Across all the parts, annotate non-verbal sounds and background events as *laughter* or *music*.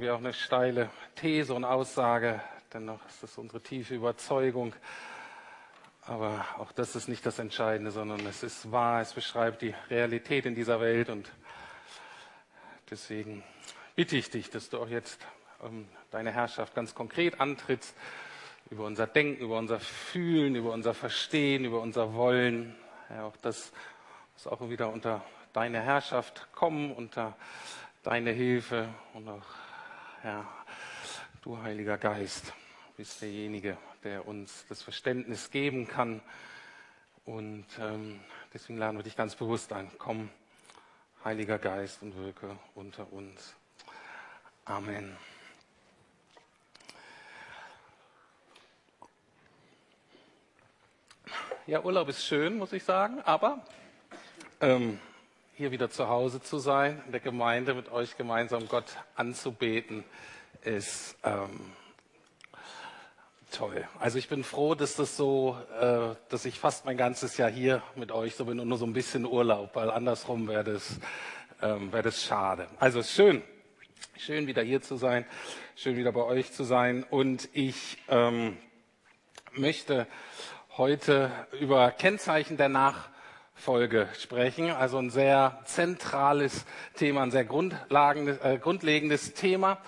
wir auch eine steile These und Aussage, dennoch ist das unsere tiefe Überzeugung. Aber auch das ist nicht das Entscheidende, sondern es ist wahr, es beschreibt die Realität in dieser Welt und deswegen bitte ich dich, dass du auch jetzt ähm, deine Herrschaft ganz konkret antrittst über unser Denken, über unser Fühlen, über unser Verstehen, über unser Wollen. Ja, auch das muss auch wieder unter deine Herrschaft kommen, unter deine Hilfe und auch Herr, du Heiliger Geist bist derjenige, der uns das Verständnis geben kann. Und ähm, deswegen laden wir dich ganz bewusst ein. Komm, Heiliger Geist, und wirke unter uns. Amen. Ja, Urlaub ist schön, muss ich sagen, aber ähm, hier wieder zu Hause zu sein, in der Gemeinde mit euch gemeinsam Gott anzubeten, ist ähm, toll. Also ich bin froh, dass das so, äh, dass ich fast mein ganzes Jahr hier mit euch so bin und nur so ein bisschen Urlaub, weil andersrum wäre das, ähm, wäre das schade. Also schön, schön wieder hier zu sein, schön wieder bei euch zu sein und ich ähm, möchte heute über Kennzeichen der Nach Folge sprechen. Also ein sehr zentrales Thema, ein sehr äh, grundlegendes Thema.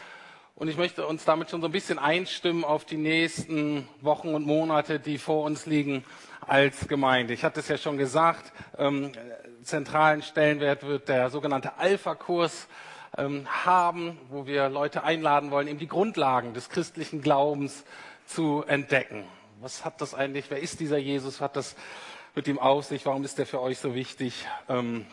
Und ich möchte uns damit schon so ein bisschen einstimmen auf die nächsten Wochen und Monate, die vor uns liegen als Gemeinde. Ich hatte es ja schon gesagt, ähm, zentralen Stellenwert wird der sogenannte Alpha-Kurs ähm, haben, wo wir Leute einladen wollen, eben die Grundlagen des christlichen Glaubens zu entdecken. Was hat das eigentlich, wer ist dieser Jesus, hat das mit ihm auf sich? Warum ist der für euch so wichtig? Ähm,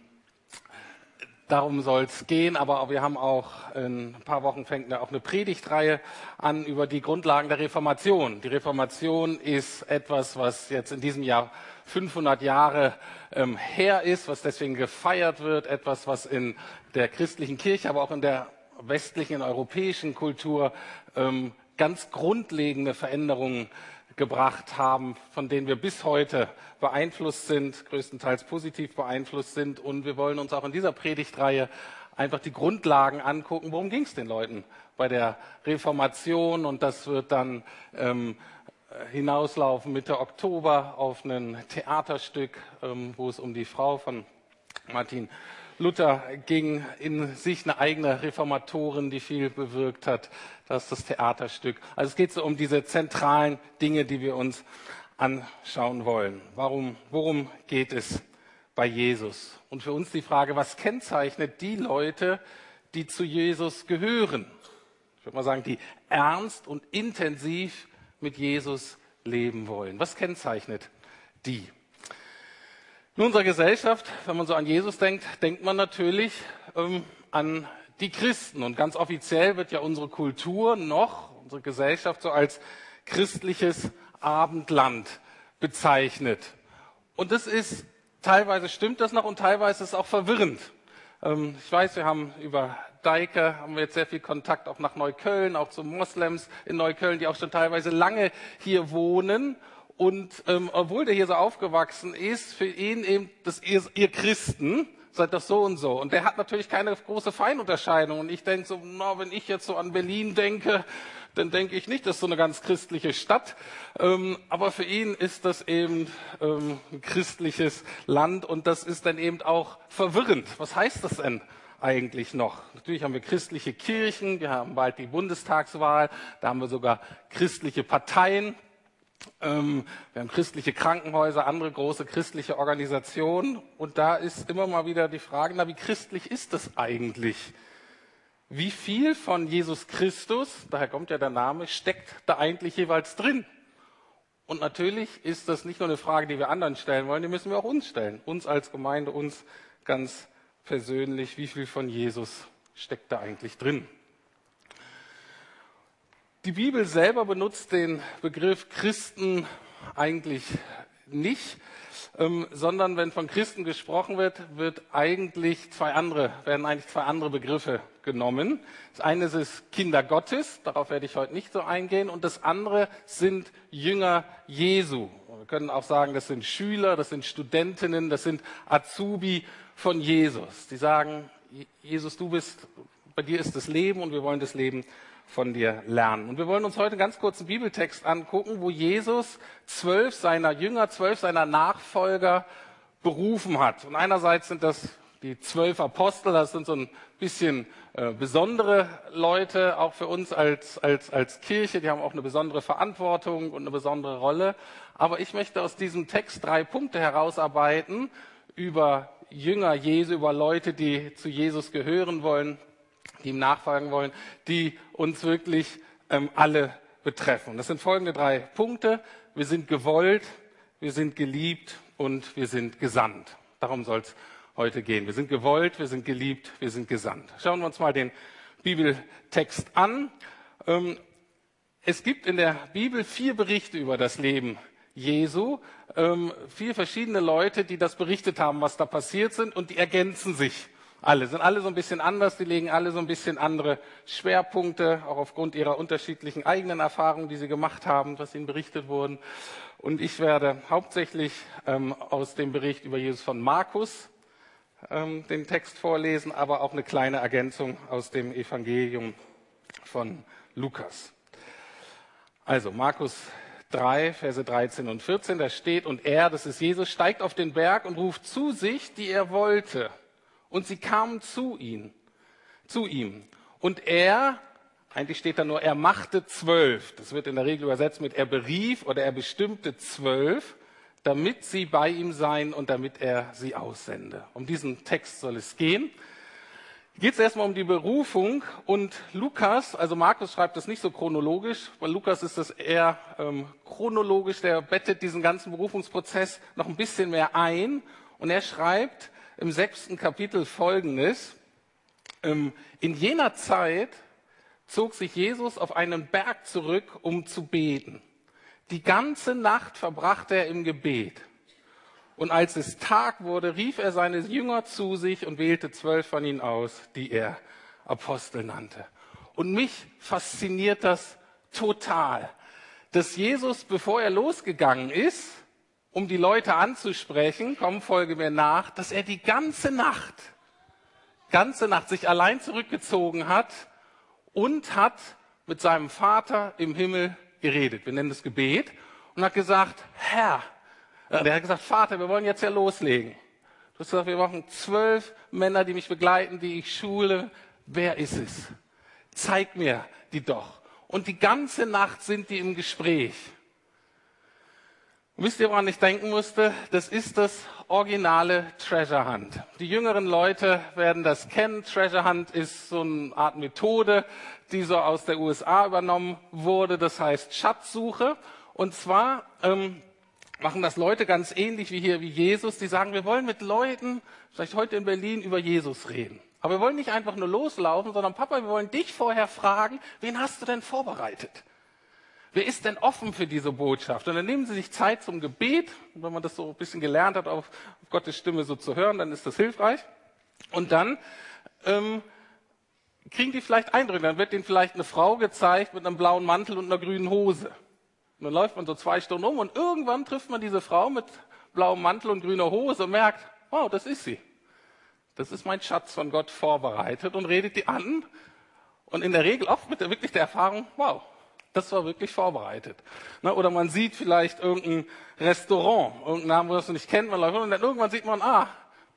darum soll es gehen, aber wir haben auch in ein paar Wochen fängt auch eine Predigtreihe an über die Grundlagen der Reformation. Die Reformation ist etwas, was jetzt in diesem Jahr 500 Jahre ähm, her ist, was deswegen gefeiert wird, etwas, was in der christlichen Kirche, aber auch in der westlichen, europäischen Kultur ähm, ganz grundlegende Veränderungen gebracht haben, von denen wir bis heute beeinflusst sind, größtenteils positiv beeinflusst sind. Und wir wollen uns auch in dieser Predigtreihe einfach die Grundlagen angucken. Worum ging es den Leuten bei der Reformation? Und das wird dann ähm, hinauslaufen Mitte Oktober auf ein Theaterstück, ähm, wo es um die Frau von Martin Luther ging in sich eine eigene Reformatorin, die viel bewirkt hat. Das ist das Theaterstück. Also es geht so um diese zentralen Dinge, die wir uns anschauen wollen. Warum, worum geht es bei Jesus? Und für uns die Frage, was kennzeichnet die Leute, die zu Jesus gehören? Ich würde mal sagen, die ernst und intensiv mit Jesus leben wollen. Was kennzeichnet die? In unserer Gesellschaft, wenn man so an Jesus denkt, denkt man natürlich ähm, an die Christen. Und ganz offiziell wird ja unsere Kultur noch, unsere Gesellschaft so als christliches Abendland bezeichnet. Und das ist, teilweise stimmt das noch und teilweise ist es auch verwirrend. Ähm, ich weiß, wir haben über Deike, haben wir jetzt sehr viel Kontakt auch nach Neukölln, auch zu Moslems in Neukölln, die auch schon teilweise lange hier wohnen und ähm, obwohl der hier so aufgewachsen ist, für ihn eben, dass ihr, ihr Christen seid das so und so. Und der hat natürlich keine große Feinunterscheidung. Und ich denke so, na, wenn ich jetzt so an Berlin denke, dann denke ich nicht, das ist so eine ganz christliche Stadt. Ähm, aber für ihn ist das eben ähm, ein christliches Land und das ist dann eben auch verwirrend. Was heißt das denn? eigentlich noch? Natürlich haben wir christliche Kirchen, wir haben bald die Bundestagswahl, da haben wir sogar christliche Parteien, ähm, wir haben christliche Krankenhäuser, andere große christliche Organisationen. Und da ist immer mal wieder die Frage, na, wie christlich ist das eigentlich? Wie viel von Jesus Christus, daher kommt ja der Name, steckt da eigentlich jeweils drin? Und natürlich ist das nicht nur eine Frage, die wir anderen stellen wollen, die müssen wir auch uns stellen. Uns als Gemeinde, uns ganz persönlich, wie viel von Jesus steckt da eigentlich drin? Die Bibel selber benutzt den Begriff Christen eigentlich nicht, ähm, sondern wenn von Christen gesprochen wird, wird eigentlich zwei andere, werden eigentlich zwei andere Begriffe genommen. Das eine ist Kinder Gottes, darauf werde ich heute nicht so eingehen, und das andere sind Jünger Jesu. Wir können auch sagen, das sind Schüler, das sind Studentinnen, das sind Azubi von Jesus. Die sagen, Jesus, du bist Bei dir ist das Leben und wir wollen das Leben von dir lernen. Und wir wollen uns heute ganz kurz einen Bibeltext angucken, wo Jesus zwölf seiner Jünger, zwölf seiner Nachfolger berufen hat. Und einerseits sind das die zwölf Apostel, das sind so ein bisschen äh, besondere Leute, auch für uns als, als, als Kirche, die haben auch eine besondere Verantwortung und eine besondere Rolle. Aber ich möchte aus diesem Text drei Punkte herausarbeiten über Jünger Jesu, über Leute, die zu Jesus gehören wollen, die ihm nachfolgen wollen, die uns wirklich ähm, alle betreffen. Das sind folgende drei Punkte. Wir sind gewollt, wir sind geliebt und wir sind gesandt. Darum soll es heute gehen. Wir sind gewollt, wir sind geliebt, wir sind gesandt. Schauen wir uns mal den Bibeltext an. Ähm, es gibt in der Bibel vier Berichte über das Leben Jesu, ähm, vier verschiedene Leute, die das berichtet haben, was da passiert sind, und die ergänzen sich alle, sind alle so ein bisschen anders, die legen alle so ein bisschen andere Schwerpunkte, auch aufgrund ihrer unterschiedlichen eigenen Erfahrungen, die sie gemacht haben, was ihnen berichtet wurden. Und ich werde hauptsächlich ähm, aus dem Bericht über Jesus von Markus ähm, den Text vorlesen, aber auch eine kleine Ergänzung aus dem Evangelium von Lukas. Also Markus 3, Verse 13 und 14, da steht, und er, das ist Jesus, steigt auf den Berg und ruft zu sich, die er wollte. Und sie kamen zu ihm, zu ihm. Und er, eigentlich steht da nur, er machte zwölf. Das wird in der Regel übersetzt mit er berief oder er bestimmte zwölf, damit sie bei ihm seien und damit er sie aussende. Um diesen Text soll es gehen. Geht es erstmal um die Berufung und Lukas, also Markus schreibt das nicht so chronologisch, weil Lukas ist das eher ähm, chronologisch, der bettet diesen ganzen Berufungsprozess noch ein bisschen mehr ein und er schreibt, im sechsten Kapitel Folgendes. Ähm, in jener Zeit zog sich Jesus auf einen Berg zurück, um zu beten. Die ganze Nacht verbrachte er im Gebet. Und als es Tag wurde, rief er seine Jünger zu sich und wählte zwölf von ihnen aus, die er Apostel nannte. Und mich fasziniert das total, dass Jesus, bevor er losgegangen ist, um die Leute anzusprechen, komm, folge mir nach, dass er die ganze Nacht, ganze Nacht sich allein zurückgezogen hat und hat mit seinem Vater im Himmel geredet. Wir nennen das Gebet und hat gesagt, Herr, äh, der hat gesagt, Vater, wir wollen jetzt ja loslegen. Du hast gesagt, wir brauchen zwölf Männer, die mich begleiten, die ich schule. Wer ist es? Zeig mir die doch. Und die ganze Nacht sind die im Gespräch. Und wisst ihr, woran ich denken musste? Das ist das originale Treasure Hunt. Die jüngeren Leute werden das kennen. Treasure Hunt ist so eine Art Methode, die so aus der USA übernommen wurde. Das heißt Schatzsuche. Und zwar ähm, machen das Leute ganz ähnlich wie hier, wie Jesus. Die sagen, wir wollen mit Leuten, vielleicht heute in Berlin, über Jesus reden. Aber wir wollen nicht einfach nur loslaufen, sondern Papa, wir wollen dich vorher fragen, wen hast du denn vorbereitet? Wer ist denn offen für diese Botschaft? Und dann nehmen Sie sich Zeit zum Gebet. Und wenn man das so ein bisschen gelernt hat, auf, Gottes Stimme so zu hören, dann ist das hilfreich. Und dann ähm, kriegen die vielleicht Eindrücke. Dann wird denen vielleicht eine Frau gezeigt mit einem blauen Mantel und einer grünen Hose. Und dann läuft man so zwei Stunden um und irgendwann trifft man diese Frau mit blauem Mantel und grüner Hose und merkt, wow, das ist sie. Das ist mein Schatz von Gott vorbereitet und redet die an. Und in der Regel oft mit der, wirklich der Erfahrung, wow, das war wirklich vorbereitet. Ne, oder man sieht vielleicht irgendein Restaurant, irgendeinen Namen, wo das nicht kennt, man läuft und dann irgendwann sieht man, ah,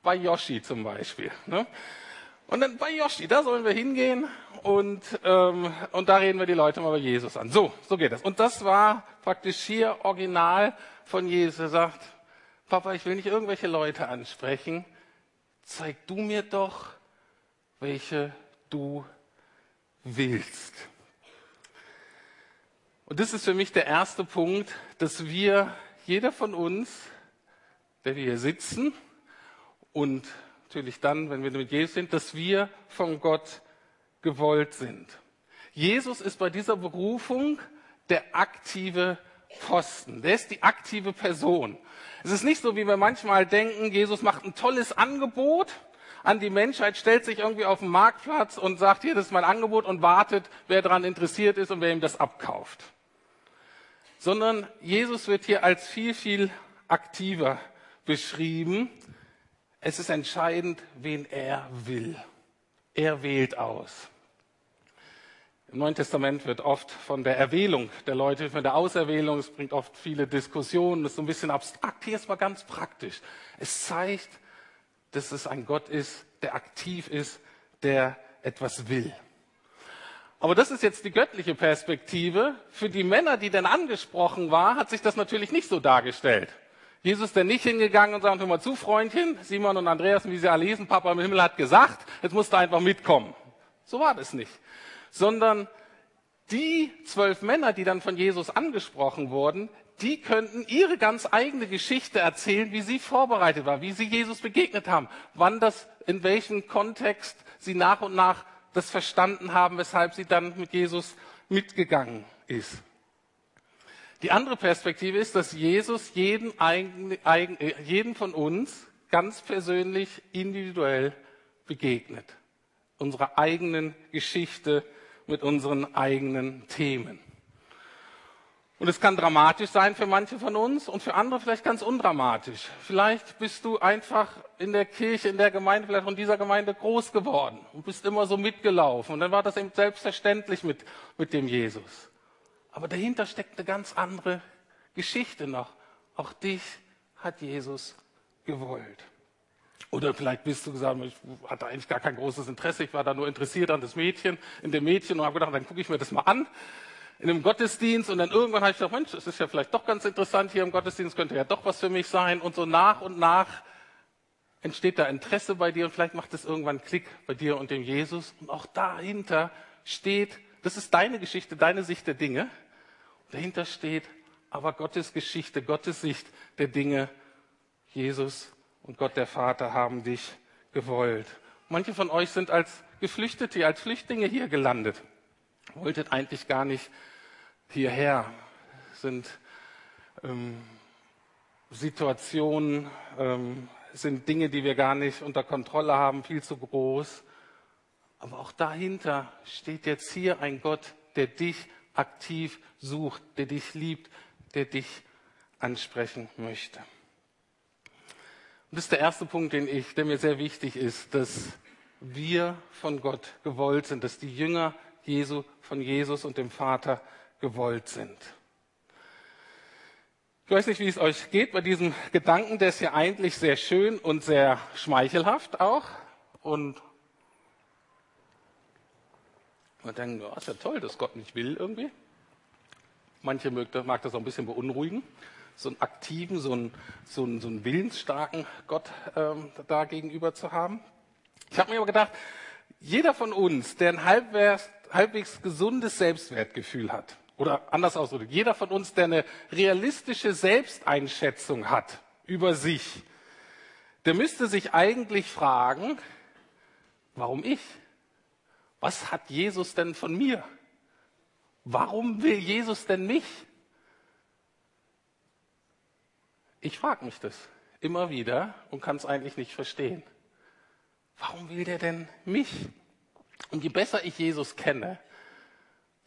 bei Yoshi zum Beispiel. Ne? Und dann bei Yoshi, da sollen wir hingehen und, ähm, und da reden wir die Leute mal bei Jesus an. So, so geht das. Und das war praktisch hier original von Jesus. Er sagt, Papa, ich will nicht irgendwelche Leute ansprechen. Zeig du mir doch, welche du willst. Und das ist für mich der erste Punkt, dass wir, jeder von uns, der wir hier sitzen und natürlich dann, wenn wir mit Jesus sind, dass wir von Gott gewollt sind. Jesus ist bei dieser Berufung der aktive Posten. Der ist die aktive Person. Es ist nicht so, wie wir manchmal denken, Jesus macht ein tolles Angebot an die Menschheit, stellt sich irgendwie auf den Marktplatz und sagt, hier, das ist mein Angebot und wartet, wer daran interessiert ist und wer ihm das abkauft sondern Jesus wird hier als viel, viel aktiver beschrieben. Es ist entscheidend, wen er will. Er wählt aus. Im Neuen Testament wird oft von der Erwählung der Leute, von der Auserwählung, es bringt oft viele Diskussionen, ist so ein bisschen abstrakt. Hier ist mal ganz praktisch. Es zeigt, dass es ein Gott ist, der aktiv ist, der etwas will. Aber das ist jetzt die göttliche Perspektive. Für die Männer, die denn angesprochen war, hat sich das natürlich nicht so dargestellt. Jesus ist denn nicht hingegangen und sagt, hör mal zu, Freundchen, Simon und Andreas, wie sie alle lesen, Papa im Himmel hat gesagt, jetzt musst du einfach mitkommen. So war das nicht sondern die zwölf Männer, die dann von Jesus angesprochen wurden, die könnten ihre ganz eigene Geschichte erzählen, wie sie vorbereitet war, wie sie Jesus begegnet haben, wann das, in welchem Kontext sie nach und nach das verstanden haben, weshalb sie dann mit Jesus mitgegangen ist. Die andere Perspektive ist, dass Jesus jeden, äh, jeden von uns ganz persönlich, individuell begegnet. Unserer eigenen Geschichte mit unseren eigenen Themen. Und es kann dramatisch sein für manche von uns und für andere vielleicht ganz undramatisch. Vielleicht bist du einfach in der Kirche, in der Gemeinde, vielleicht von dieser Gemeinde groß geworden und bist immer so mitgelaufen. Und dann war das eben selbstverständlich mit, mit dem Jesus. Aber dahinter steckt eine ganz andere Geschichte noch. Auch dich hat Jesus gewollt. Oder vielleicht bist du gesagt, ich hatte eigentlich gar kein großes Interesse, ich war da nur interessiert an das Mädchen, in dem Mädchen und habe gedacht, dann gucke ich mir das mal an in einem Gottesdienst und dann irgendwann habe ich gedacht, Mensch, das ist ja vielleicht doch ganz interessant hier im Gottesdienst, könnte ja doch was für mich sein und so nach und nach entsteht da Interesse bei dir und vielleicht macht es irgendwann Klick bei dir und dem Jesus und auch dahinter steht, das ist deine Geschichte, deine Sicht der Dinge, dahinter steht aber Gottes Geschichte, Gottes Sicht der Dinge, Jesus und Gott der Vater haben dich gewollt. Manche von euch sind als Geflüchtete, als Flüchtlinge hier gelandet. Wolltet eigentlich gar nicht hierher. Sind ähm, Situationen, ähm, sind Dinge, die wir gar nicht unter Kontrolle haben, viel zu groß. Aber auch dahinter steht jetzt hier ein Gott, der dich aktiv sucht, der dich liebt, der dich ansprechen möchte. Und das ist der erste Punkt, den ich, der mir sehr wichtig ist, dass wir von Gott gewollt sind, dass die Jünger Jesu von Jesus und dem Vater gewollt sind. Ich weiß nicht, wie es euch geht bei diesem Gedanken, der ist ja eigentlich sehr schön und sehr schmeichelhaft auch. Und man denkt, oh, ist ja toll, dass Gott nicht will irgendwie. Manche mag das auch ein bisschen beunruhigen so einen aktiven, so einen, so einen, so einen willensstarken Gott ähm, da gegenüber zu haben. Ich habe mir aber gedacht, jeder von uns, der ein halbwegs, halbwegs gesundes Selbstwertgefühl hat, oder anders ausgedrückt, jeder von uns, der eine realistische Selbsteinschätzung hat über sich, der müsste sich eigentlich fragen, warum ich? Was hat Jesus denn von mir? Warum will Jesus denn mich? Ich frage mich das immer wieder und kann es eigentlich nicht verstehen. Warum will der denn mich? Und je besser ich Jesus kenne,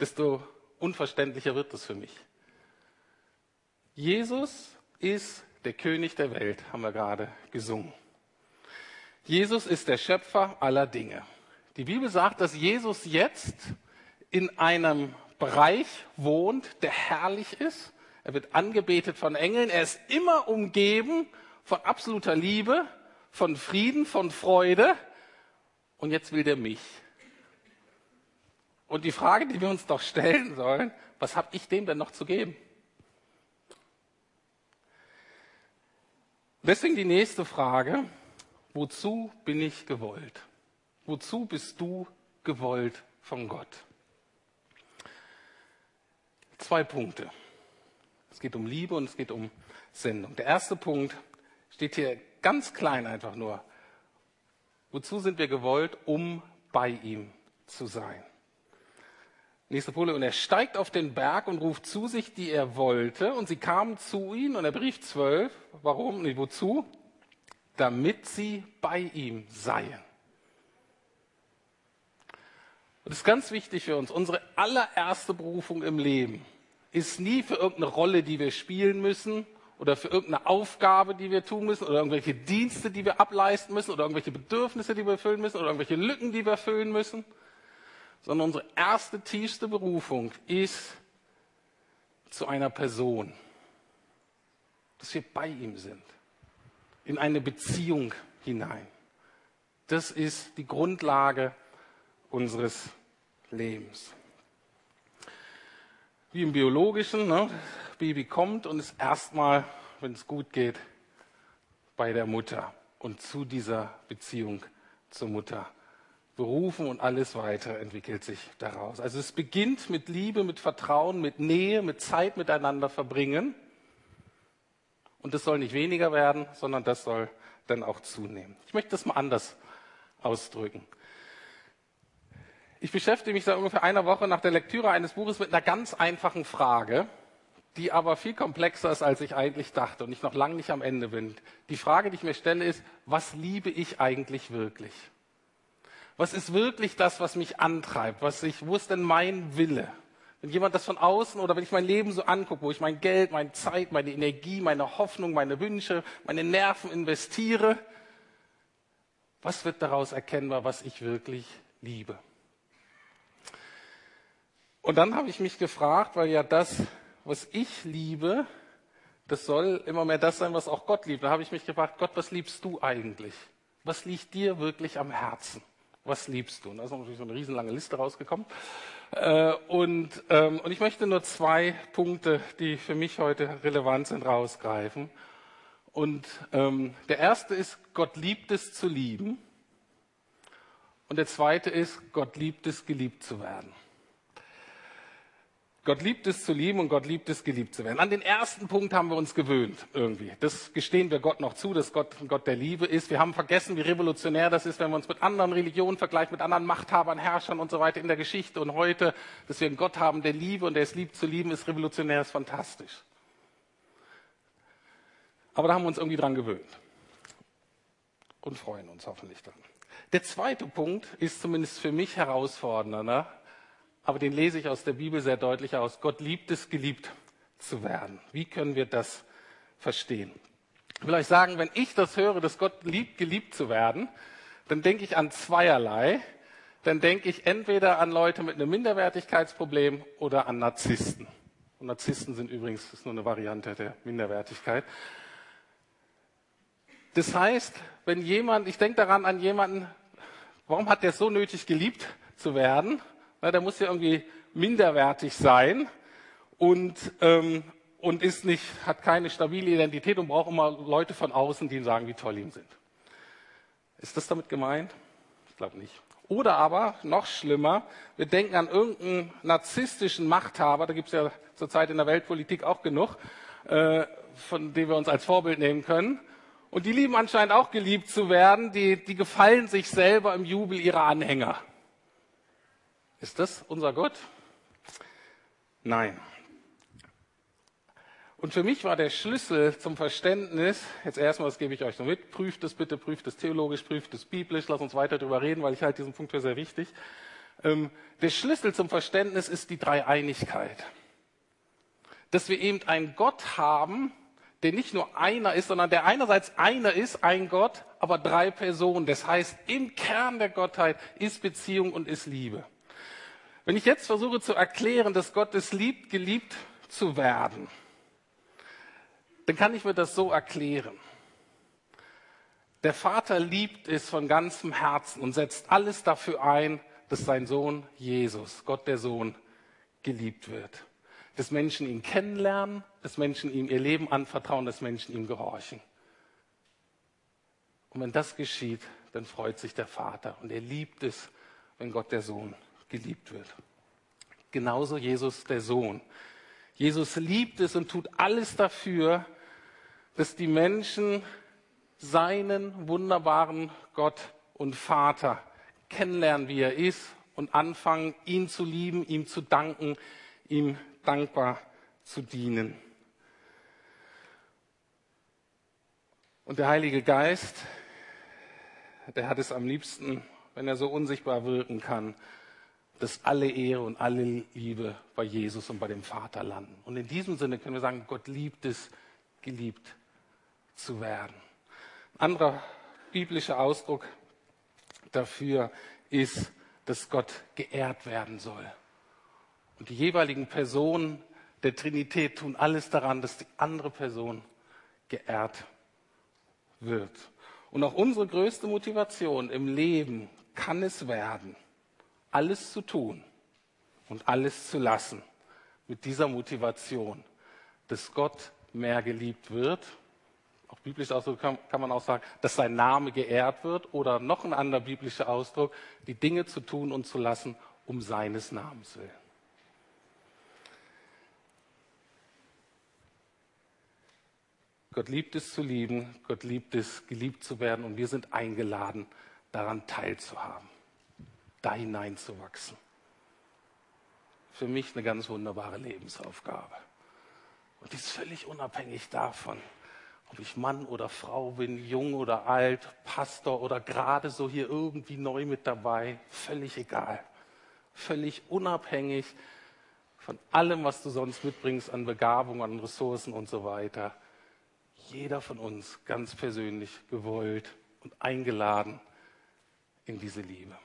desto unverständlicher wird es für mich. Jesus ist der König der Welt, haben wir gerade gesungen. Jesus ist der Schöpfer aller Dinge. Die Bibel sagt, dass Jesus jetzt in einem Bereich wohnt, der herrlich ist, er wird angebetet von Engeln. Er ist immer umgeben von absoluter Liebe, von Frieden, von Freude. Und jetzt will der mich. Und die Frage, die wir uns doch stellen sollen, was habe ich dem denn noch zu geben? Deswegen die nächste Frage, wozu bin ich gewollt? Wozu bist du gewollt von Gott? Zwei Punkte. Es geht um Liebe und es geht um Sendung. Der erste Punkt steht hier ganz klein einfach nur. Wozu sind wir gewollt? Um bei ihm zu sein. Nächste Folie. Und er steigt auf den Berg und ruft zu sich, die er wollte. Und sie kamen zu ihm. Und er berief zwölf. Warum? Nee, wozu? Damit sie bei ihm seien. Und das ist ganz wichtig für uns. Unsere allererste Berufung im Leben ist nie für irgendeine Rolle, die wir spielen müssen oder für irgendeine Aufgabe, die wir tun müssen oder irgendwelche Dienste, die wir ableisten müssen oder irgendwelche Bedürfnisse, die wir erfüllen müssen oder irgendwelche Lücken, die wir erfüllen müssen, sondern unsere erste, tiefste Berufung ist zu einer Person, dass wir bei ihm sind, in eine Beziehung hinein. Das ist die Grundlage unseres Lebens. Wie im Biologischen, ne? Baby kommt und ist erstmal, wenn es gut geht, bei der Mutter und zu dieser Beziehung zur Mutter berufen und alles weiter entwickelt sich daraus. Also es beginnt mit Liebe, mit Vertrauen, mit Nähe, mit Zeit miteinander verbringen. Und das soll nicht weniger werden, sondern das soll dann auch zunehmen. Ich möchte das mal anders ausdrücken. Ich beschäftige mich seit ungefähr einer Woche nach der Lektüre eines Buches mit einer ganz einfachen Frage, die aber viel komplexer ist, als ich eigentlich dachte und ich noch lange nicht am Ende bin. Die Frage, die ich mir stelle, ist, was liebe ich eigentlich wirklich? Was ist wirklich das, was mich antreibt? Was ich, wo ist denn mein Wille? Wenn jemand das von außen oder wenn ich mein Leben so angucke, wo ich mein Geld, meine Zeit, meine Energie, meine Hoffnung, meine Wünsche, meine Nerven investiere, was wird daraus erkennbar, was ich wirklich liebe? Und dann habe ich mich gefragt, weil ja das, was ich liebe, das soll immer mehr das sein, was auch Gott liebt. Da habe ich mich gefragt, Gott, was liebst du eigentlich? Was liegt dir wirklich am Herzen? Was liebst du? Und da ist natürlich so eine riesenlange Liste rausgekommen. Äh, und, ähm, und ich möchte nur zwei Punkte, die für mich heute relevant sind, rausgreifen. Und ähm, der erste ist, Gott liebt es zu lieben. Und der zweite ist, Gott liebt es, geliebt zu werden. Gott liebt es zu lieben und Gott liebt es, geliebt zu werden. An den ersten Punkt haben wir uns gewöhnt irgendwie. Das gestehen wir Gott noch zu, dass Gott ein Gott der Liebe ist. Wir haben vergessen, wie revolutionär das ist, wenn wir uns mit anderen Religionen vergleichen, mit anderen Machthabern, Herrschern und so weiter in der Geschichte und heute, dass wir einen Gott haben, der Liebe und der es liebt zu lieben, ist revolutionär, ist fantastisch. Aber da haben wir uns irgendwie dran gewöhnt und freuen uns hoffentlich dran. Der zweite Punkt ist zumindest für mich herausfordernder, aber den lese ich aus der Bibel sehr deutlich aus. Gott liebt es, geliebt zu werden. Wie können wir das verstehen? Ich will euch sagen, wenn ich das höre, dass Gott liebt, geliebt zu werden, dann denke ich an zweierlei. Dann denke ich entweder an Leute mit einem Minderwertigkeitsproblem oder an Narzissten. Und Narzissten sind übrigens, nur eine Variante der Minderwertigkeit. Das heißt, wenn jemand, ich denke daran an jemanden, warum hat der so nötig geliebt zu werden? Na, der muss ja irgendwie minderwertig sein und, ähm, und ist nicht, hat keine stabile Identität und braucht immer Leute von außen, die ihm sagen, wie toll ihm sind. Ist das damit gemeint? Ich glaube nicht. Oder aber, noch schlimmer, wir denken an irgendeinen narzisstischen Machthaber, da gibt es ja zurzeit in der Weltpolitik auch genug, äh, von dem wir uns als Vorbild nehmen können. Und die lieben anscheinend auch geliebt zu werden, die, die gefallen sich selber im Jubel ihrer Anhänger. Ist das unser Gott? Nein. Und für mich war der Schlüssel zum Verständnis, jetzt erstmal, das gebe ich euch noch mit, prüft es bitte, prüft es theologisch, prüft es biblisch, lasst uns weiter darüber reden, weil ich halte diesen Punkt für sehr wichtig. Ähm, der Schlüssel zum Verständnis ist die Dreieinigkeit. Dass wir eben einen Gott haben, der nicht nur einer ist, sondern der einerseits einer ist, ein Gott, aber drei Personen. Das heißt, im Kern der Gottheit ist Beziehung und ist Liebe. Wenn ich jetzt versuche zu erklären, dass Gott es liebt, geliebt zu werden, dann kann ich mir das so erklären. Der Vater liebt es von ganzem Herzen und setzt alles dafür ein, dass sein Sohn Jesus, Gott der Sohn, geliebt wird. Dass Menschen ihn kennenlernen, dass Menschen ihm ihr Leben anvertrauen, dass Menschen ihm gehorchen. Und wenn das geschieht, dann freut sich der Vater und er liebt es, wenn Gott der Sohn geliebt wird. Genauso Jesus der Sohn. Jesus liebt es und tut alles dafür, dass die Menschen seinen wunderbaren Gott und Vater kennenlernen, wie er ist und anfangen, ihn zu lieben, ihm zu danken, ihm dankbar zu dienen. Und der Heilige Geist, der hat es am liebsten, wenn er so unsichtbar wirken kann, dass alle Ehre und alle Liebe bei Jesus und bei dem Vater landen. Und in diesem Sinne können wir sagen, Gott liebt es, geliebt zu werden. Ein anderer biblischer Ausdruck dafür ist, dass Gott geehrt werden soll. Und die jeweiligen Personen der Trinität tun alles daran, dass die andere Person geehrt wird. Und auch unsere größte Motivation im Leben kann es werden, alles zu tun und alles zu lassen mit dieser Motivation, dass Gott mehr geliebt wird. Auch biblisch Ausdruck kann, kann man auch sagen, dass sein Name geehrt wird oder noch ein anderer biblischer Ausdruck, die Dinge zu tun und zu lassen um seines Namens willen. Gott liebt es zu lieben, Gott liebt es, geliebt zu werden und wir sind eingeladen, daran teilzuhaben, da hineinzuwachsen. Für mich eine ganz wunderbare Lebensaufgabe. Und die ist völlig unabhängig davon, ob ich Mann oder Frau bin, jung oder alt, Pastor oder gerade so hier irgendwie neu mit dabei, völlig egal. Völlig unabhängig von allem, was du sonst mitbringst an Begabung, an Ressourcen und so weiter jeder von uns ganz persönlich gewollt und eingeladen in diese Liebe.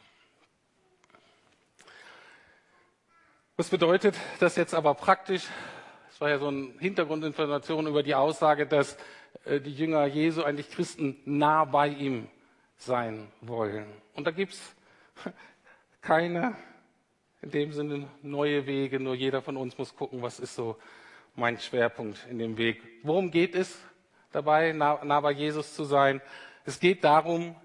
Was bedeutet das jetzt aber praktisch? Es war ja so eine Hintergrundinformation über die Aussage, dass äh, die Jünger Jesu eigentlich Christen nah bei ihm sein wollen. Und da gibt es *laughs* keine, in dem Sinne, neue Wege. Nur jeder von uns muss gucken, was ist so mein Schwerpunkt in dem Weg. Worum geht es? dabei, nah, nah bei Jesus zu sein. Es geht darum,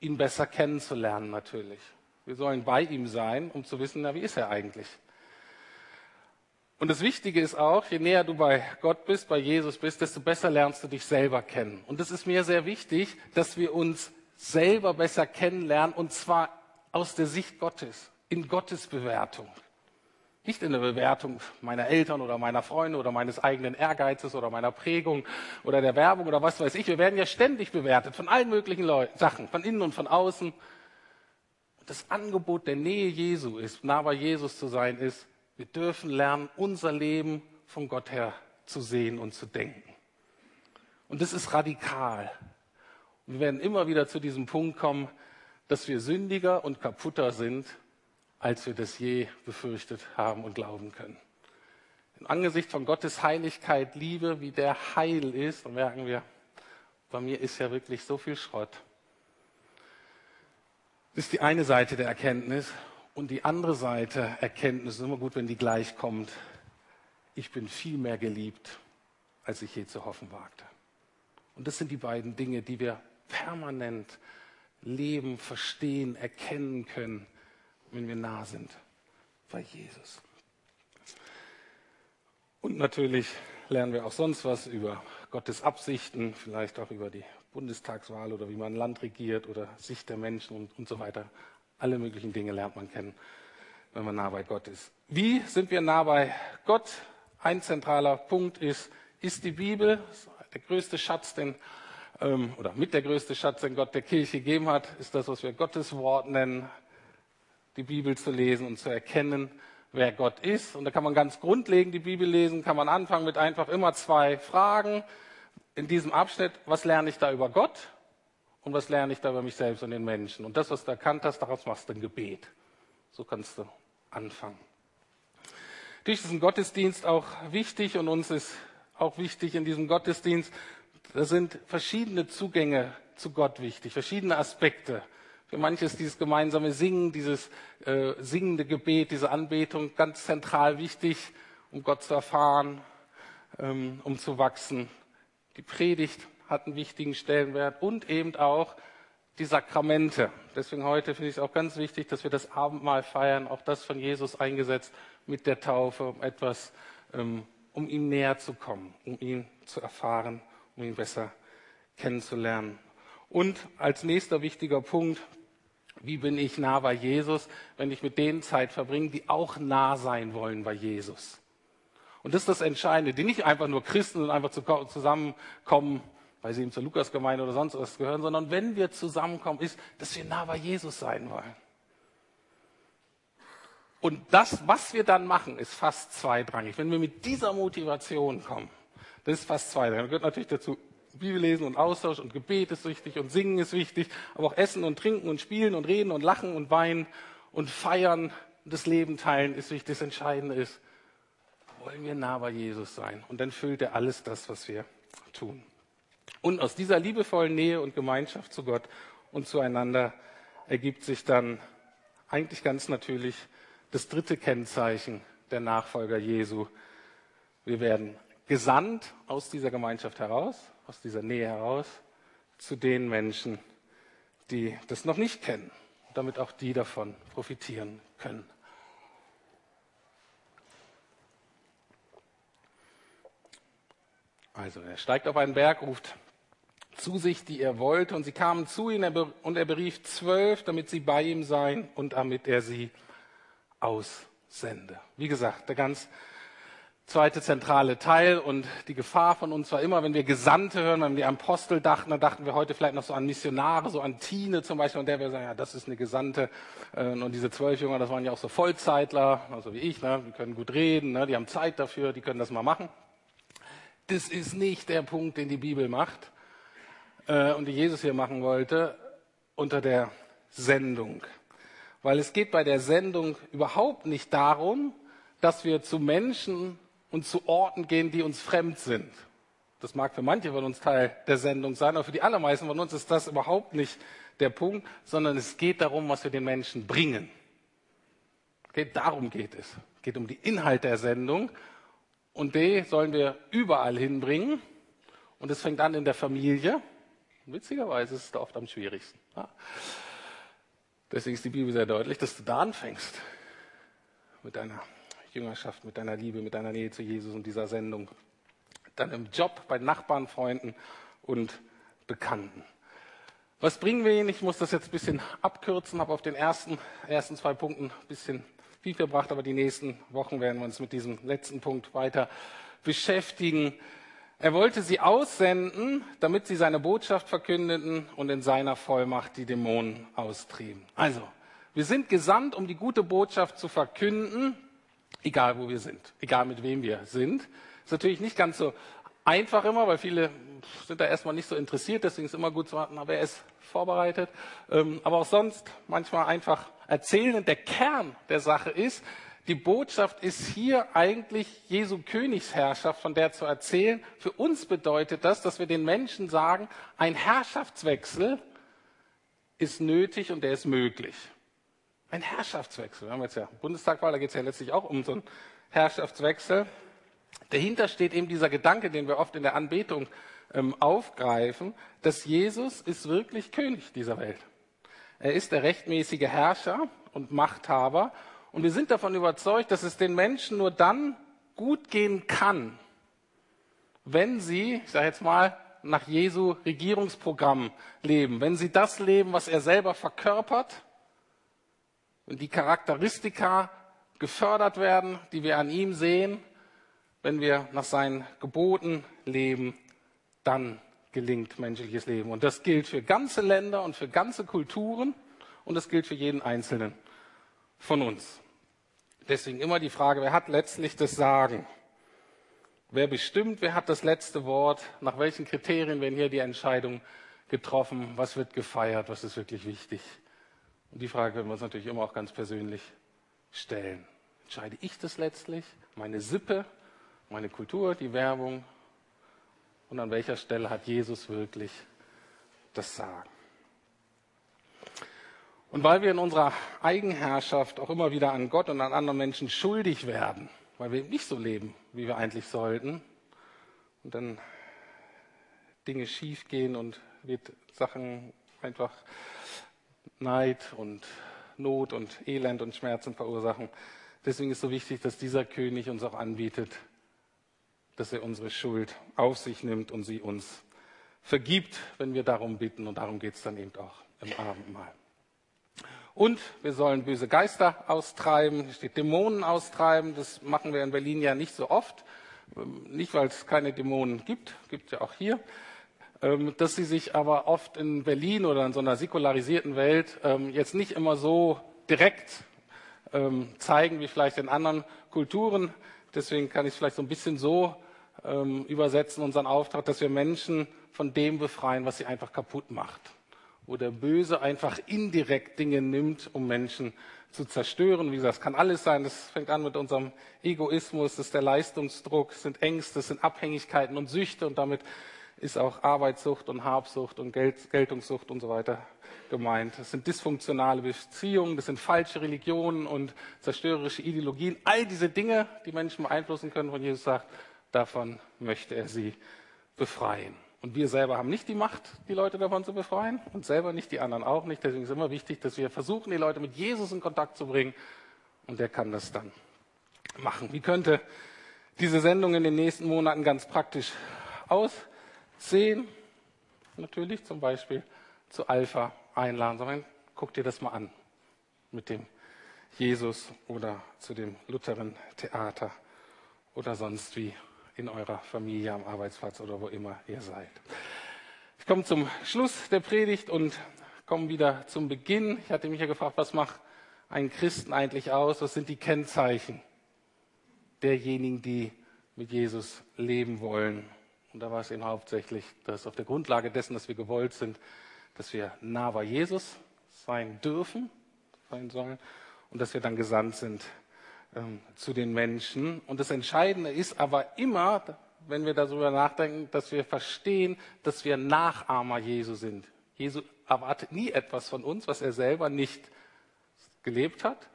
ihn besser kennenzulernen natürlich. Wir sollen bei ihm sein, um zu wissen, na, wie ist er eigentlich? Und das Wichtige ist auch, je näher du bei Gott bist, bei Jesus bist, desto besser lernst du dich selber kennen. Und es ist mir sehr wichtig, dass wir uns selber besser kennenlernen, und zwar aus der Sicht Gottes, in Gottes Bewertung. Nicht in der Bewertung meiner Eltern oder meiner Freunde oder meines eigenen Ehrgeizes oder meiner Prägung oder der Werbung oder was weiß ich. Wir werden ja ständig bewertet von allen möglichen Leuten, Sachen, von innen und von außen. Und das Angebot der Nähe Jesu ist, nah bei Jesus zu sein, ist, wir dürfen lernen, unser Leben von Gott her zu sehen und zu denken. Und das ist radikal. Und wir werden immer wieder zu diesem Punkt kommen, dass wir sündiger und kaputter sind als wir das je befürchtet haben und glauben können. Im Angesicht von Gottes Heiligkeit, Liebe, wie der Heil ist, und merken wir, bei mir ist ja wirklich so viel Schrott. Das ist die eine Seite der Erkenntnis. Und die andere Seite Erkenntnis ist immer gut, wenn die gleich kommt. Ich bin viel mehr geliebt, als ich je zu hoffen wagte. Und das sind die beiden Dinge, die wir permanent leben, verstehen, erkennen können wenn wir nah sind bei Jesus. Und natürlich lernen wir auch sonst was über Gottes Absichten, vielleicht auch über die Bundestagswahl oder wie man ein Land regiert oder Sicht der Menschen und, und so weiter. Alle möglichen Dinge lernt man kennen, wenn man nah bei Gott ist. Wie sind wir nah bei Gott? Ein zentraler Punkt ist, ist die Bibel der größte Schatz, den, ähm, oder mit der größte Schatz, den Gott der Kirche gegeben hat, ist das, was wir Gottes Wort nennen, die Bibel zu lesen und zu erkennen, wer Gott ist. Und da kann man ganz grundlegend die Bibel lesen, kann man anfangen mit einfach immer zwei Fragen in diesem Abschnitt. Was lerne ich da über Gott? Und was lerne ich da über mich selbst und den Menschen? Und das, was du erkannt hast, daraus machst du ein Gebet. So kannst du anfangen. Natürlich ist ein Gottesdienst auch wichtig und uns ist auch wichtig in diesem Gottesdienst, da sind verschiedene Zugänge zu Gott wichtig, verschiedene Aspekte. Für manche ist dieses gemeinsame Singen, dieses äh, singende Gebet, diese Anbetung ganz zentral wichtig, um Gott zu erfahren, ähm, um zu wachsen. Die Predigt hat einen wichtigen Stellenwert und eben auch die Sakramente. Deswegen heute finde ich es auch ganz wichtig, dass wir das Abendmahl feiern, auch das von Jesus eingesetzt mit der Taufe, um etwas, ähm, um ihm näher zu kommen, um ihn zu erfahren, um ihn besser kennenzulernen. Und als nächster wichtiger Punkt wie bin ich nah bei Jesus, wenn ich mit denen Zeit verbringe, die auch nah sein wollen bei Jesus? Und das ist das Entscheidende, die nicht einfach nur Christen und einfach zusammenkommen, weil sie eben zur Lukasgemeinde oder sonst was gehören, sondern wenn wir zusammenkommen, ist, dass wir nah bei Jesus sein wollen. Und das, was wir dann machen, ist fast zweitrangig. Wenn wir mit dieser Motivation kommen, Das ist fast zwei. Dann gehört natürlich dazu Bibellesen und Austausch und Gebet ist wichtig und Singen ist wichtig, aber auch Essen und Trinken und Spielen und Reden und Lachen und Weinen und Feiern und das Leben teilen ist wichtig. Das Entscheidende ist, wollen wir nah bei Jesus sein und dann füllt er alles das, was wir tun. Und aus dieser liebevollen Nähe und Gemeinschaft zu Gott und zueinander ergibt sich dann eigentlich ganz natürlich das dritte Kennzeichen der Nachfolger Jesu. Wir werden gesandt aus dieser Gemeinschaft heraus, aus dieser Nähe heraus, zu den Menschen, die das noch nicht kennen, damit auch die davon profitieren können. Also er steigt auf einen Berg, ruft zu sich, die er wollte, und sie kamen zu ihm und er berief zwölf, damit sie bei ihm seien und damit er sie aussende. Wie gesagt, der ganz zweite zentrale Teil und die Gefahr von uns war immer, wenn wir Gesandte hören, wenn wir an Apostel dachten, dann dachten wir heute vielleicht noch so an Missionare, so an Tine zum Beispiel, und der wir sagen, ja, das ist eine Gesandte. Äh, und diese zwölf Jünger, das waren ja auch so Vollzeitler, also wie ich, ne? die können gut reden, ne? die haben Zeit dafür, die können das mal machen. Das ist nicht der Punkt, den die Bibel macht äh, und die Jesus hier machen wollte unter der Sendung. Weil es geht bei der Sendung überhaupt nicht darum, dass wir zu Menschen und zu Orten gehen, die uns fremd sind. Das mag für manche von uns Teil der Sendung sein, aber für die allermeisten von uns ist das überhaupt nicht der Punkt, sondern es geht darum, was wir den Menschen bringen. Okay, darum geht es. Es geht um die Inhalt der Sendung und die sollen wir überall hinbringen. Und es fängt an in der Familie. Witzigerweise ist es da oft am schwierigsten. Deswegen ist die Bibel sehr deutlich, dass du da anfängst. Mit deiner Jüngerschaft, mit deiner Liebe, mit deiner Nähe zu Jesus und dieser Sendung. Dann im Job, bei Nachbarn, Freunden und Bekannten. Was bringen wir ihnen? Ich muss das jetzt ein bisschen abkürzen, habe auf den ersten, ersten zwei Punkten ein bisschen viel verbracht, aber die nächsten Wochen werden wir uns mit diesem letzten Punkt weiter beschäftigen. Er wollte sie aussenden, damit sie seine Botschaft verkündeten und in seiner Vollmacht die Dämonen austrieben. Also, wir sind gesandt, um die gute Botschaft zu verkünden, egal wo wir sind, egal mit wem wir sind. Ist natürlich nicht ganz so einfach immer, weil viele sind da erstmal nicht so interessiert, deswegen ist immer gut zu warten, aber er ist vorbereitet. Ähm, aber auch sonst manchmal einfach erzählen. Und der Kern der Sache ist, die Botschaft ist hier eigentlich Jesu Königsherrschaft, von der zu erzählen. Für uns bedeutet das, dass wir den Menschen sagen, ein Herrschaftswechsel ist nötig und der ist möglich. Ein Herrschaftswechsel. Wir haben jetzt ja Bundestagwahl, da geht es ja letztlich auch um so einen Herrschaftswechsel. Dahinter steht eben dieser Gedanke, den wir oft in der Anbetung ähm, aufgreifen, dass Jesus ist wirklich König dieser Welt. Er ist der rechtmäßige Herrscher und Machthaber. Und wir sind davon überzeugt, dass es den Menschen nur dann gut gehen kann, wenn sie, ich sage jetzt mal, nach Jesu Regierungsprogramm leben, wenn sie das leben, was er selber verkörpert, wenn die Charakteristika gefördert werden, die wir an ihm sehen, wenn wir nach seinen Geboten leben, dann gelingt menschliches Leben. Und das gilt für ganze Länder und für ganze Kulturen und das gilt für jeden Einzelnen von uns. Deswegen immer die Frage, wer hat letztlich das Sagen? Wer bestimmt, wer hat das letzte Wort? Nach welchen Kriterien werden hier die Entscheidungen getroffen? Was wird gefeiert? Was ist wirklich wichtig? Und die Frage können wir uns natürlich immer auch ganz persönlich stellen. Entscheide ich das letztlich? Meine Sippe, meine Kultur, die Werbung, und an welcher Stelle hat Jesus wirklich das Sagen. Und weil wir in unserer Eigenherrschaft auch immer wieder an Gott und an anderen Menschen schuldig werden, weil wir nicht so leben, wie wir eigentlich sollten, und dann Dinge schiefgehen und wird Sachen einfach Neid und Not und Elend und Schmerzen verursachen. Deswegen ist es so wichtig, dass dieser König uns auch anbietet, dass er unsere Schuld auf sich nimmt und sie uns vergibt, wenn wir darum bitten. Und darum geht es dann eben auch im Abendmahl. Und wir sollen böse Geister austreiben, hier steht Dämonen austreiben. Das machen wir in Berlin ja nicht so oft. Ähm, nicht, weil es keine Dämonen gibt, gibt ja auch hier. Ähm, dass sie sich aber oft in Berlin oder in so einer säkularisierten Welt ähm, jetzt nicht immer so direkt zeigen wie vielleicht in anderen Kulturen. Deswegen kann ich es vielleicht so ein bisschen so ähm, übersetzen unseren Auftrag, dass wir Menschen von dem befreien, was sie einfach kaputt macht. Wo der Böse einfach indirekt Dinge nimmt, um Menschen zu zerstören. Wie gesagt, das kann alles sein. Das fängt an mit unserem Egoismus, das ist der Leistungsdruck, das sind Ängste, das sind Abhängigkeiten und Süchte und damit ist auch Arbeitssucht und Habsucht und Geld, Geltungssucht und so weiter gemeint. Das sind dysfunktionale Beziehungen, das sind falsche Religionen und zerstörerische Ideologien. All diese Dinge, die Menschen beeinflussen können, von Jesus sagt, davon möchte er sie befreien. Und wir selber haben nicht die Macht, die Leute davon zu befreien und selber nicht, die anderen auch nicht. Deswegen ist es immer wichtig, dass wir versuchen, die Leute mit Jesus in Kontakt zu bringen und der kann das dann machen. Wie könnte diese Sendung in den nächsten Monaten ganz praktisch aussehen? Natürlich zum Beispiel zu Alpha einladen, sondern guck dir das mal an mit dem Jesus oder zu dem Lutheren Theater oder sonst wie in eurer Familie, am Arbeitsplatz oder wo immer ihr seid. Ich komme zum Schluss der Predigt und komme wieder zum Beginn. Ich hatte mich ja gefragt, was macht einen Christen eigentlich aus? Was sind die Kennzeichen derjenigen, die mit Jesus leben wollen? Und da war es eben hauptsächlich, dass auf der Grundlage dessen, dass wir gewollt sind, dass wir nah bei Jesus sein dürfen, sein sollen und dass wir dann gesandt sind ähm, zu den Menschen. Und das Entscheidende ist aber immer, wenn wir darüber nachdenken, dass wir verstehen, dass wir Nachahmer Jesu sind. Jesu erwartet nie etwas von uns, was er selber nicht gelebt hat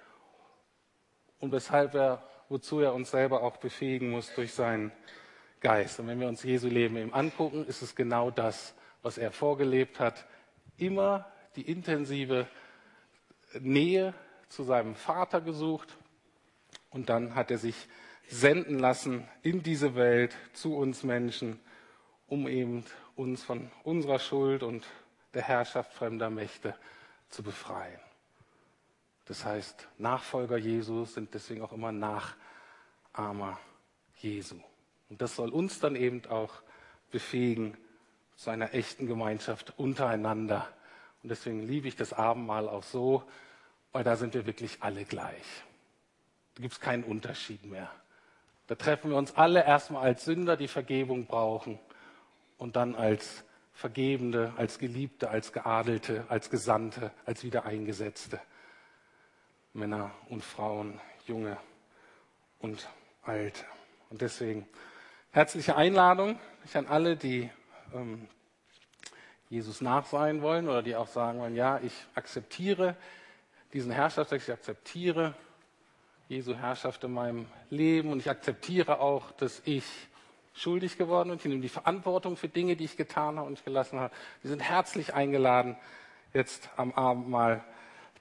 und weshalb er, wozu er uns selber auch befähigen muss durch seinen Geist. Und wenn wir uns Jesu Leben eben angucken, ist es genau das, was er vorgelebt hat. Immer die intensive Nähe zu seinem Vater gesucht, und dann hat er sich senden lassen in diese Welt zu uns Menschen, um eben uns von unserer Schuld und der Herrschaft fremder Mächte zu befreien. Das heißt, Nachfolger Jesu sind deswegen auch immer Nachahmer Jesu. Und das soll uns dann eben auch befähigen zu einer echten Gemeinschaft untereinander. Und deswegen liebe ich das Abendmahl auch so, weil da sind wir wirklich alle gleich. Da gibt es keinen Unterschied mehr. Da treffen wir uns alle erstmal als Sünder, die Vergebung brauchen und dann als Vergebende, als Geliebte, als Geadelte, als Gesandte, als Wiedereingesetzte. Männer und Frauen, Junge und Alte. Und deswegen herzliche Einladung an alle, die ähm, Jesus nachsein wollen oder die auch sagen wollen, ja, ich akzeptiere diesen Herrschaftswechsel, ich akzeptiere Jesu Herrschaft in meinem Leben und ich akzeptiere auch, dass ich schuldig geworden bin. Ich nehme die Verantwortung für Dinge, die ich getan habe und gelassen habe. Sie sind herzlich eingeladen, jetzt am Abend mal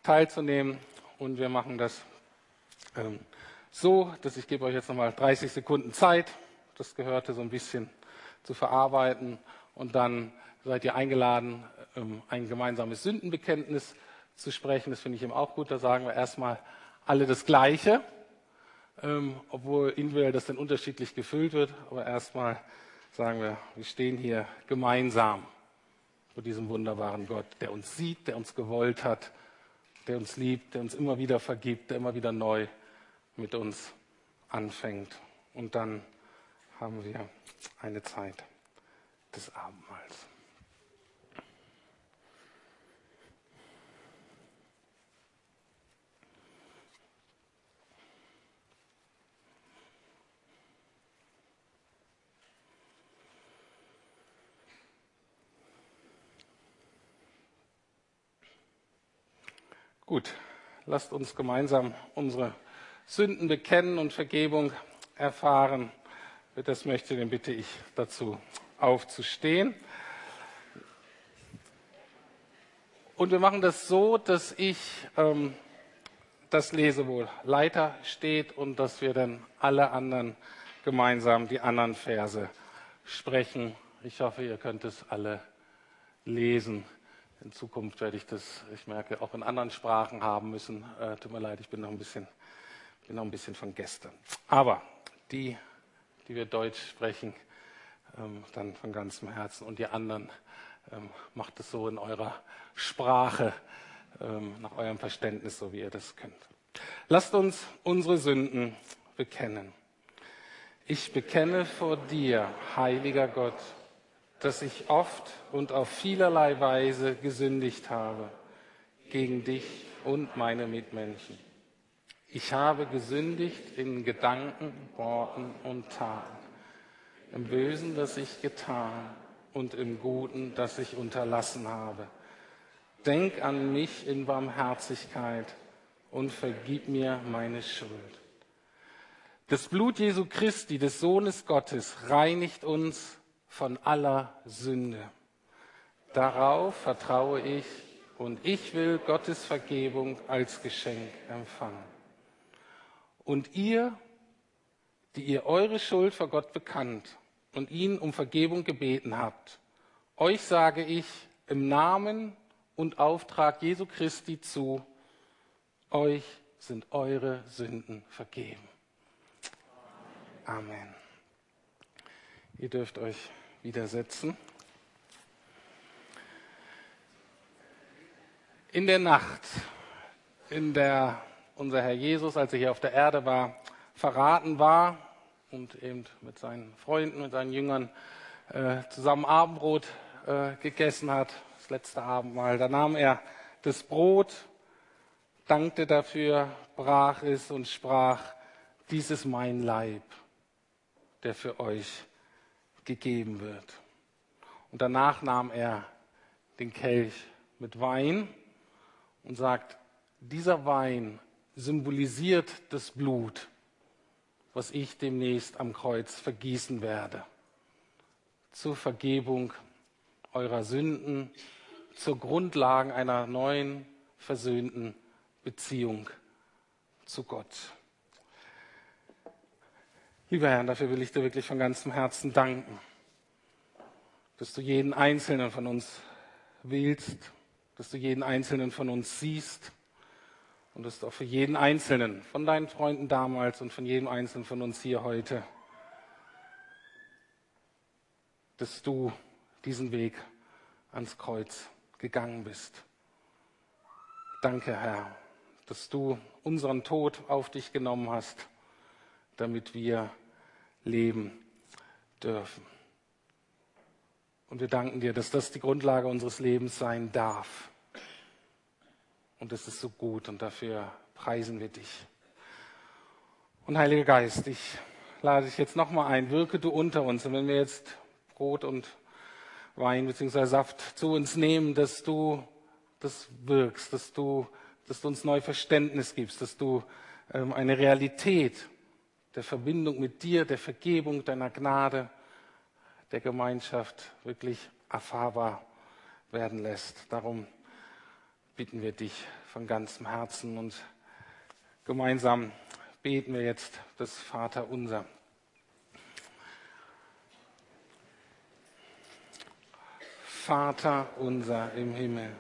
teilzunehmen und wir machen das ähm, so, dass ich gebe euch jetzt nochmal 30 Sekunden Zeit, das gehörte so ein bisschen zu verarbeiten und dann seid ihr eingeladen, ähm, ein gemeinsames Sündenbekenntnis zu sprechen. Das finde ich eben auch gut. Da sagen wir erstmal alle das Gleiche, ähm, obwohl individuell das dann unterschiedlich gefüllt wird. Aber erstmal sagen wir, wir stehen hier gemeinsam vor diesem wunderbaren Gott, der uns sieht, der uns gewollt hat, der uns liebt, der uns immer wieder vergibt, der immer wieder neu mit uns anfängt. Und dann haben wir eine Zeit des Abendmahls. Gut, lasst uns gemeinsam unsere Sünden bekennen und Vergebung erfahren. Wer das möchte, den bitte ich dazu aufzustehen. Und wir machen das so, dass ich ähm, das lese, wo Leiter steht und dass wir dann alle anderen gemeinsam die anderen Verse sprechen. Ich hoffe, ihr könnt es alle lesen. In Zukunft werde ich das, ich merke, auch in anderen Sprachen haben müssen. Äh, tut mir leid, ich bin noch ein bisschen, bin noch ein bisschen von gestern. Aber die, die wir Deutsch sprechen, ähm, dann von ganzem Herzen. Und die anderen ähm, macht es so in eurer Sprache, ähm, nach eurem Verständnis, so wie ihr das könnt. Lasst uns unsere Sünden bekennen. Ich bekenne vor dir, heiliger Gott, dass ich oft und auf vielerlei Weise gesündigt habe gegen dich und meine Mitmenschen. Ich habe gesündigt in Gedanken, Worten und Taten, im Bösen, das ich getan und im Guten, das ich unterlassen habe. Denk an mich in Barmherzigkeit und vergib mir meine Schuld. Das Blut Jesu Christi, des Sohnes Gottes, reinigt uns von aller Sünde. Darauf vertraue ich und ich will Gottes Vergebung als Geschenk empfangen. Und ihr, die ihr eure Schuld vor Gott bekannt und ihn um Vergebung gebeten habt, euch sage ich im Namen und Auftrag Jesu Christi zu, euch sind eure Sünden vergeben. Amen. Ihr dürft euch widersetzen. In der Nacht, in der unser Herr Jesus, als er hier auf der Erde war, verraten war und eben mit seinen Freunden, mit seinen Jüngern äh, zusammen Abendbrot äh, gegessen hat, das letzte Abendmahl, da nahm er das Brot, dankte dafür, brach es und sprach, dies ist mein Leib, der für euch gegeben wird. Und danach nahm er den Kelch mit Wein und sagt, dieser Wein symbolisiert das Blut, was ich demnächst am Kreuz vergießen werde, zur Vergebung eurer Sünden, zur Grundlage einer neuen, versöhnten Beziehung zu Gott. Lieber Herr, dafür will ich dir wirklich von ganzem Herzen danken, dass du jeden Einzelnen von uns wählst, dass du jeden Einzelnen von uns siehst und dass du auch für jeden Einzelnen von deinen Freunden damals und von jedem Einzelnen von uns hier heute, dass du diesen Weg ans Kreuz gegangen bist. Danke, Herr, dass du unseren Tod auf dich genommen hast damit wir leben dürfen. Und wir danken dir, dass das die Grundlage unseres Lebens sein darf. Und das ist so gut und dafür preisen wir dich. Und Heiliger Geist, ich lade dich jetzt nochmal ein, wirke du unter uns. Und wenn wir jetzt Brot und Wein bzw. Saft zu uns nehmen, dass du das wirkst, dass du, dass du uns neu Verständnis gibst, dass du ähm, eine Realität der Verbindung mit dir, der Vergebung, deiner Gnade, der Gemeinschaft wirklich erfahrbar werden lässt. Darum bitten wir dich von ganzem Herzen und gemeinsam beten wir jetzt das Vater unser. Vater unser im Himmel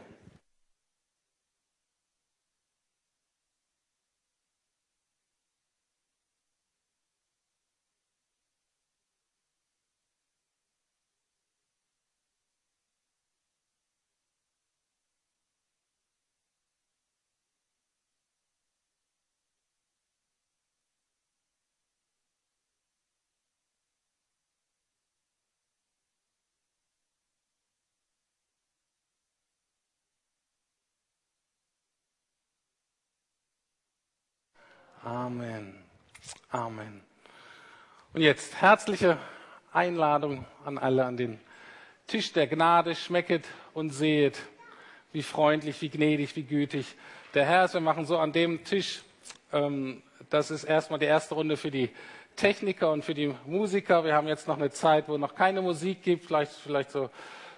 Amen. Amen. Und jetzt herzliche Einladung an alle an den Tisch der Gnade. Schmecket und sehet, wie freundlich, wie gnädig, wie gütig der Herr ist. Wir machen so an dem Tisch, ähm, das ist erstmal die erste Runde für die Techniker und für die Musiker. Wir haben jetzt noch eine Zeit, wo noch keine Musik gibt, vielleicht, vielleicht so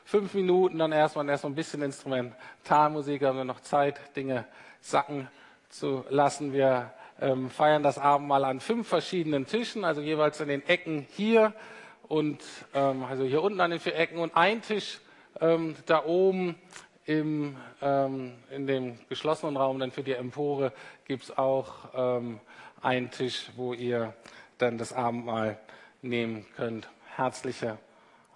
fünf Minuten, dann erstmal erst ein bisschen Instrumentalmusik, haben wir noch Zeit, Dinge sacken zu lassen. Wir ähm, feiern das Abendmahl an fünf verschiedenen Tischen, also jeweils in den Ecken hier und ähm, also hier unten an den vier Ecken und ein Tisch ähm, da oben im, ähm, in dem geschlossenen Raum, dann für die Empore gibt es auch ähm, einen Tisch, wo ihr dann das Abendmahl nehmen könnt. Herzliche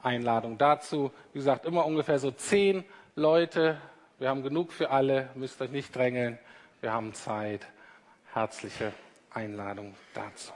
Einladung dazu. Wie gesagt, immer ungefähr so zehn Leute. Wir haben genug für alle, müsst euch nicht drängeln. Wir haben Zeit herzliche Einladung dazu.